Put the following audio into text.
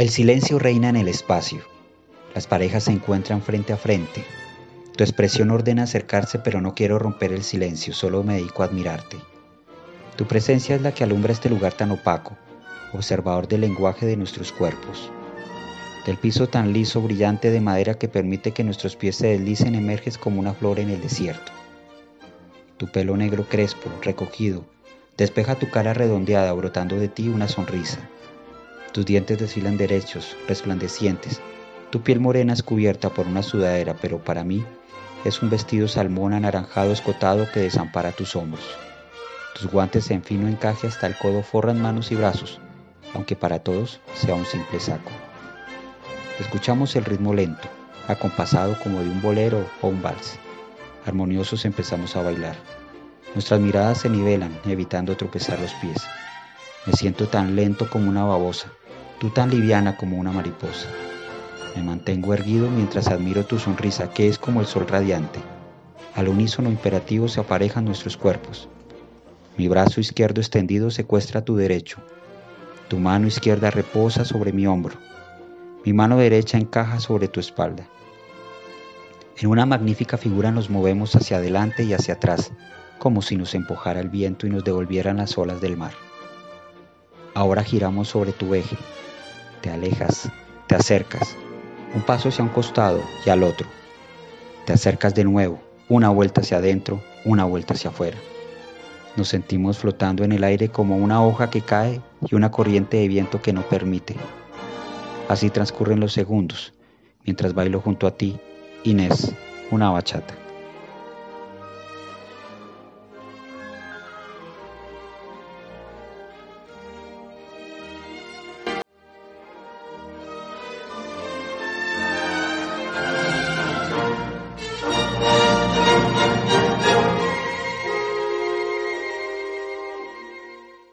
El silencio reina en el espacio. Las parejas se encuentran frente a frente. Tu expresión ordena acercarse, pero no quiero romper el silencio, solo me dedico a admirarte. Tu presencia es la que alumbra este lugar tan opaco, observador del lenguaje de nuestros cuerpos. Del piso tan liso, brillante de madera que permite que nuestros pies se deslicen, emerges como una flor en el desierto. Tu pelo negro crespo, recogido, despeja tu cara redondeada, brotando de ti una sonrisa. Tus dientes desfilan derechos, resplandecientes. Tu piel morena es cubierta por una sudadera, pero para mí es un vestido salmón anaranjado escotado que desampara tus hombros. Tus guantes en fino encaje hasta el codo forran manos y brazos, aunque para todos sea un simple saco. Escuchamos el ritmo lento, acompasado como de un bolero o un vals. Armoniosos empezamos a bailar. Nuestras miradas se nivelan, evitando tropezar los pies. Me siento tan lento como una babosa, tú tan liviana como una mariposa. Me mantengo erguido mientras admiro tu sonrisa, que es como el sol radiante. Al unísono imperativo se aparejan nuestros cuerpos. Mi brazo izquierdo extendido secuestra tu derecho. Tu mano izquierda reposa sobre mi hombro. Mi mano derecha encaja sobre tu espalda. En una magnífica figura nos movemos hacia adelante y hacia atrás, como si nos empujara el viento y nos devolvieran las olas del mar. Ahora giramos sobre tu eje, te alejas, te acercas, un paso hacia un costado y al otro. Te acercas de nuevo, una vuelta hacia adentro, una vuelta hacia afuera. Nos sentimos flotando en el aire como una hoja que cae y una corriente de viento que no permite. Así transcurren los segundos, mientras bailo junto a ti, Inés, una bachata.